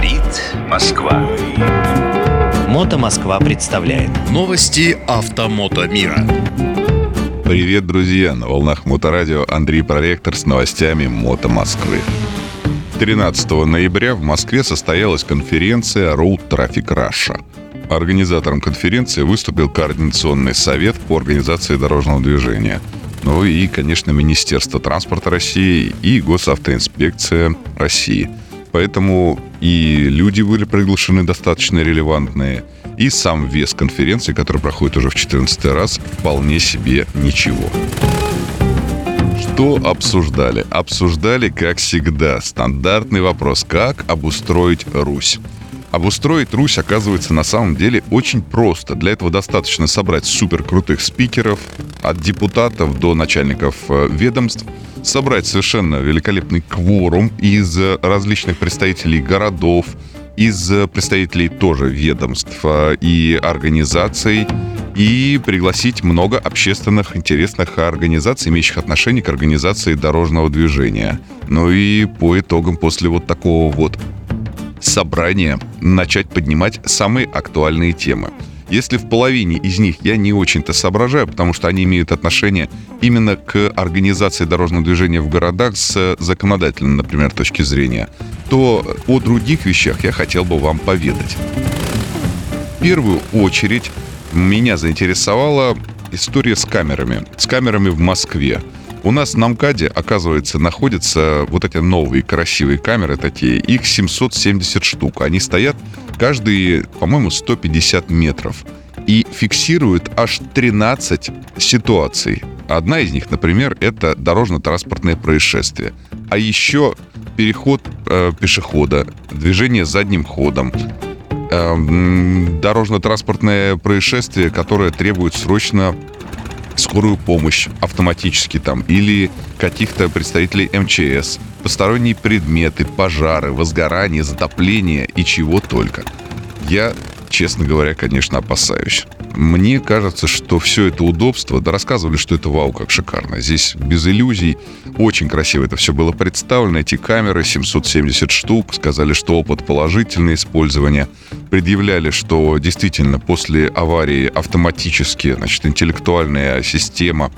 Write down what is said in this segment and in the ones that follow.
Говорит Москва. Мото Москва представляет Новости автомото мира. Привет, друзья! На волнах Моторадио Андрей Проректор с новостями Мото Москвы. 13 ноября в Москве состоялась конференция Road Traffic Russia. Организатором конференции выступил Координационный совет по организации дорожного движения. Ну и, конечно, Министерство транспорта России и Госавтоинспекция России. Поэтому и люди были приглашены достаточно релевантные, и сам вес конференции, который проходит уже в 14 раз, вполне себе ничего. Что обсуждали? Обсуждали, как всегда, стандартный вопрос, как обустроить Русь. Обустроить Русь оказывается на самом деле очень просто. Для этого достаточно собрать супер крутых спикеров, от депутатов до начальников э, ведомств, собрать совершенно великолепный кворум из различных представителей городов, из представителей тоже ведомств э, и организаций, и пригласить много общественных интересных организаций, имеющих отношение к организации дорожного движения. Ну и по итогам после вот такого вот собрания начать поднимать самые актуальные темы. Если в половине из них я не очень-то соображаю, потому что они имеют отношение именно к организации дорожного движения в городах с законодательной, например, точки зрения, то о других вещах я хотел бы вам поведать. В первую очередь меня заинтересовала история с камерами. С камерами в Москве. У нас на МКАДе, оказывается, находятся вот эти новые красивые камеры такие. Их 770 штук. Они стоят каждые, по-моему, 150 метров. И фиксируют аж 13 ситуаций. Одна из них, например, это дорожно-транспортное происшествие. А еще переход э, пешехода, движение задним ходом, э, дорожно-транспортное происшествие, которое требует срочно скорую помощь автоматически там, или каких-то представителей МЧС, посторонние предметы, пожары, возгорания, затопления и чего только. Я, честно говоря, конечно, опасаюсь. Мне кажется, что все это удобство, да рассказывали, что это вау, как шикарно. Здесь без иллюзий, очень красиво это все было представлено. Эти камеры, 770 штук, сказали, что опыт положительное использование. Предъявляли, что действительно после аварии автоматически, значит, интеллектуальная система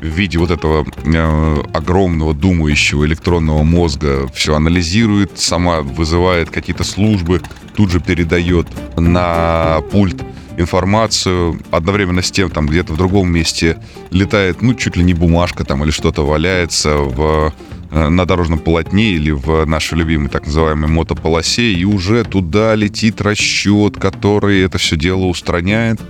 в виде вот этого э, огромного думающего электронного мозга все анализирует, сама вызывает какие-то службы, тут же передает на пульт информацию, одновременно с тем там где-то в другом месте летает, ну, чуть ли не бумажка там или что-то валяется в э, на дорожном полотне или в нашей любимой так называемой мотополосе, и уже туда летит расчет, который это все дело устраняет,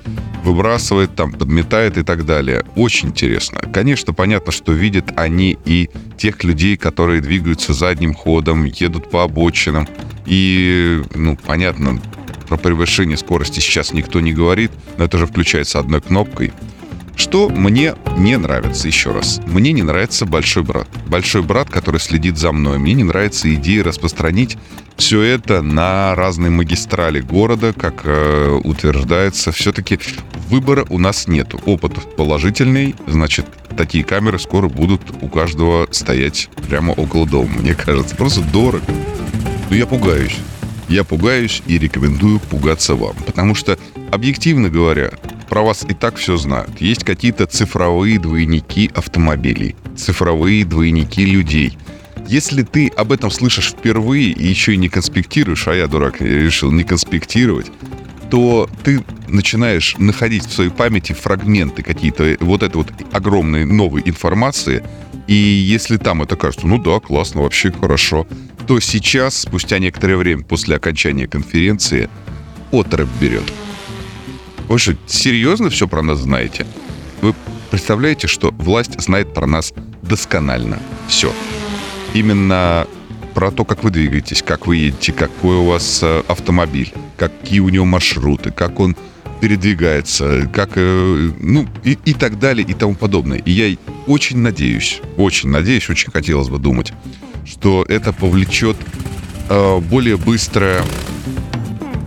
выбрасывает, там, подметает и так далее. Очень интересно. Конечно, понятно, что видят они и тех людей, которые двигаются задним ходом, едут по обочинам. И, ну, понятно, про превышение скорости сейчас никто не говорит, но это же включается одной кнопкой. Что мне не нравится, еще раз. Мне не нравится большой брат. Большой брат, который следит за мной. Мне не нравится идея распространить все это на разные магистрали города, как э, утверждается. Все-таки выбора у нас нет. Опыт положительный, значит, такие камеры скоро будут у каждого стоять прямо около дома, мне кажется. Просто дорого. Но я пугаюсь я пугаюсь и рекомендую пугаться вам. Потому что, объективно говоря, про вас и так все знают. Есть какие-то цифровые двойники автомобилей, цифровые двойники людей. Если ты об этом слышишь впервые и еще и не конспектируешь, а я, дурак, решил не конспектировать, то ты начинаешь находить в своей памяти фрагменты какие-то вот этой вот огромной новой информации, и если там это кажется, ну да, классно, вообще хорошо, то сейчас, спустя некоторое время после окончания конференции, отрыв берет. Вы что, серьезно все про нас знаете? Вы представляете, что власть знает про нас досконально. Все. Именно про то, как вы двигаетесь, как вы едете, какой у вас э, автомобиль, какие у него маршруты, как он передвигается, как, э, ну, и, и так далее, и тому подобное. И я очень надеюсь, очень надеюсь, очень хотелось бы думать, что это повлечет э, более быстрое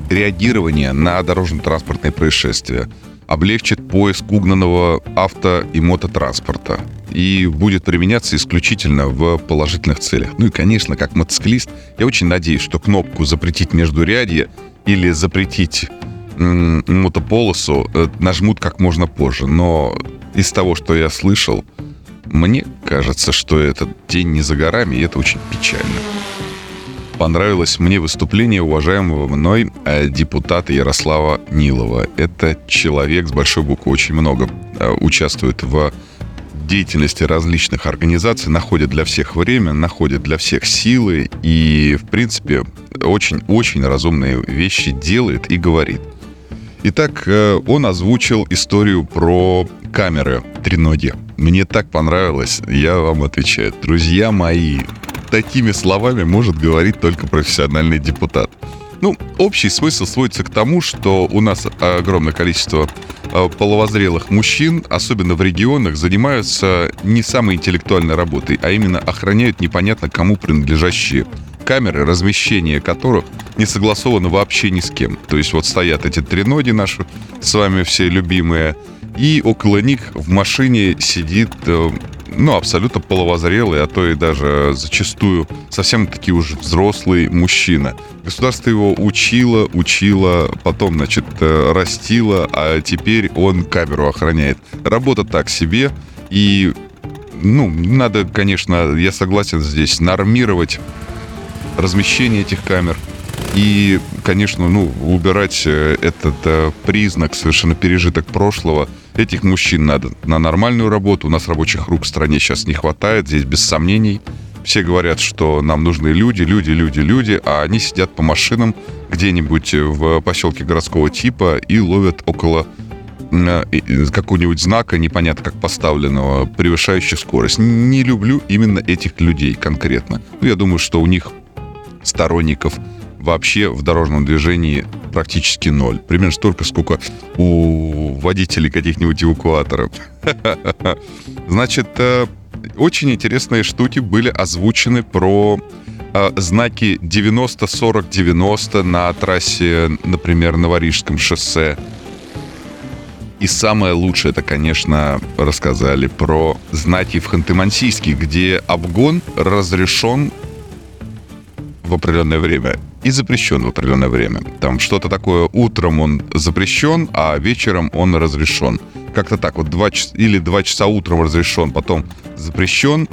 реагирование на дорожно-транспортные происшествия. облегчит поиск угнанного авто и мототранспорта и будет применяться исключительно в положительных целях. Ну и, конечно, как мотоциклист, я очень надеюсь, что кнопку «Запретить междурядье» или «Запретить мотополосу» э, нажмут как можно позже. Но из того, что я слышал, мне кажется, что этот день не за горами, и это очень печально. Понравилось мне выступление уважаемого мной э, депутата Ярослава Нилова. Это человек с большой буквы, очень много э, участвует в деятельности различных организаций, находит для всех время, находит для всех силы и, в принципе, очень-очень разумные вещи делает и говорит. Итак, э, он озвучил историю про камеры треноги. Мне так понравилось, я вам отвечаю. Друзья мои, такими словами может говорить только профессиональный депутат. Ну, общий смысл сводится к тому, что у нас огромное количество э, половозрелых мужчин, особенно в регионах, занимаются не самой интеллектуальной работой, а именно охраняют непонятно кому принадлежащие камеры, размещение которых не согласовано вообще ни с кем. То есть вот стоят эти треноди наши, с вами все любимые, и около них в машине сидит э, ну, абсолютно половозрелый, а то и даже зачастую совсем таки уже взрослый мужчина. Государство его учило, учило, потом, значит, э, растило, а теперь он камеру охраняет. Работа так себе, и, ну, надо, конечно, я согласен здесь, нормировать размещение этих камер – и, конечно, ну, убирать э, этот э, признак, совершенно пережиток прошлого, этих мужчин надо на нормальную работу. У нас рабочих рук в стране сейчас не хватает, здесь без сомнений. Все говорят, что нам нужны люди, люди, люди, люди, а они сидят по машинам где-нибудь в поселке городского типа и ловят около э, какого-нибудь знака, непонятно как поставленного, превышающих скорость. Не люблю именно этих людей конкретно. Ну, я думаю, что у них сторонников вообще в дорожном движении практически ноль. Примерно столько, сколько у водителей каких-нибудь эвакуаторов. Значит, э, очень интересные штуки были озвучены про э, знаки 90-40-90 на трассе, например, на Варижском шоссе. И самое лучшее, это, конечно, рассказали про знаки в Ханты-Мансийске, где обгон разрешен в определенное время и запрещен в определенное время. Там что-то такое, утром он запрещен, а вечером он разрешен. Как-то так, вот два часа, или два часа утром разрешен, потом запрещен,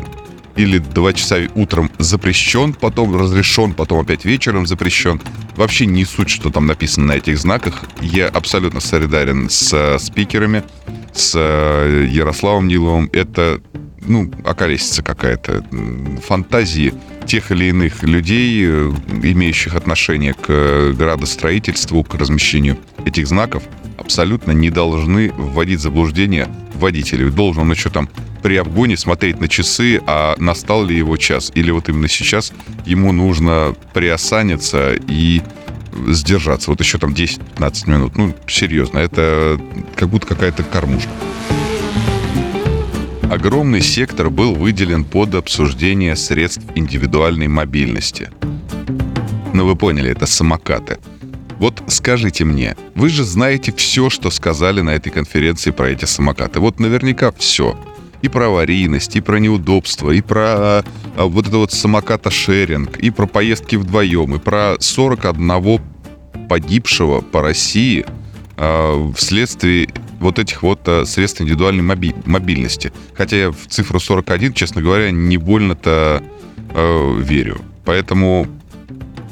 или два часа утром запрещен, потом разрешен, потом опять вечером запрещен. Вообще не суть, что там написано на этих знаках. Я абсолютно солидарен с э, спикерами, с э, Ярославом Ниловым. Это ну, околесица какая-то, фантазии тех или иных людей, э, имеющих отношение к э, градостроительству, к размещению этих знаков, абсолютно не должны вводить заблуждение водителей. Должен он еще там при обгоне смотреть на часы, а настал ли его час. Или вот именно сейчас ему нужно приосаниться и сдержаться. Вот еще там 10-15 минут. Ну, серьезно, это как будто какая-то кормушка огромный сектор был выделен под обсуждение средств индивидуальной мобильности. Ну вы поняли, это самокаты. Вот скажите мне, вы же знаете все, что сказали на этой конференции про эти самокаты. Вот наверняка все. И про аварийность, и про неудобство, и про а, вот это вот самоката-шеринг, и про поездки вдвоем, и про 41 погибшего по России а, вследствие вот этих вот э, средств индивидуальной моби- мобильности. Хотя я в цифру 41, честно говоря, не больно-то э, верю. Поэтому,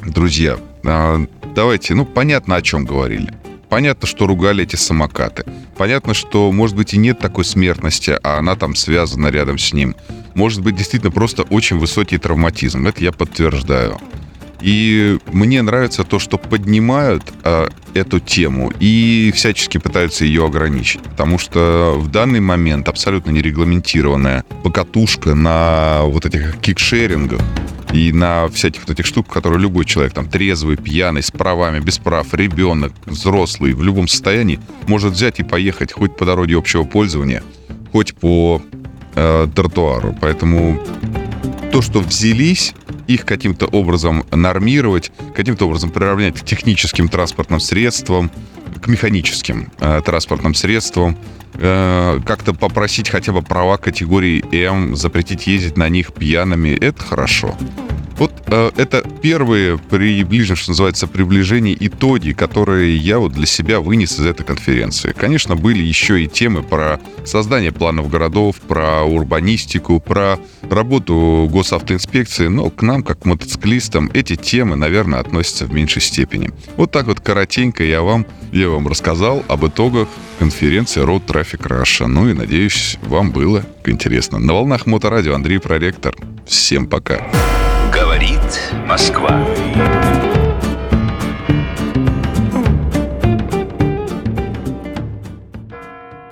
друзья, э, давайте, ну, понятно, о чем говорили. Понятно, что ругали эти самокаты. Понятно, что, может быть, и нет такой смертности, а она там связана рядом с ним. Может быть, действительно просто очень высокий травматизм. Это я подтверждаю. И мне нравится то, что поднимают э, эту тему и всячески пытаются ее ограничить. Потому что в данный момент абсолютно нерегламентированная покатушка на вот этих кикшерингах и на всяких вот этих штуках, которые любой человек, там, трезвый, пьяный, с правами, без прав, ребенок, взрослый, в любом состоянии, может взять и поехать хоть по дороге общего пользования, хоть по э, тротуару. Поэтому то, что взялись их каким-то образом нормировать, каким-то образом приравнять к техническим транспортным средствам, к механическим э, транспортным средствам, э, как-то попросить хотя бы права категории М, запретить ездить на них пьяными, это хорошо. Вот э, это первые приближенные, что называется, приближения итоги, которые я вот для себя вынес из этой конференции. Конечно, были еще и темы про создание планов городов, про урбанистику, про работу госавтоинспекции, но к нам, как к мотоциклистам, эти темы, наверное, относятся в меньшей степени. Вот так вот коротенько я вам, я вам рассказал об итогах конференции Road Traffic Russia. Ну и надеюсь, вам было интересно. На волнах Моторадио Андрей Проректор. Всем пока. Говорит Москва.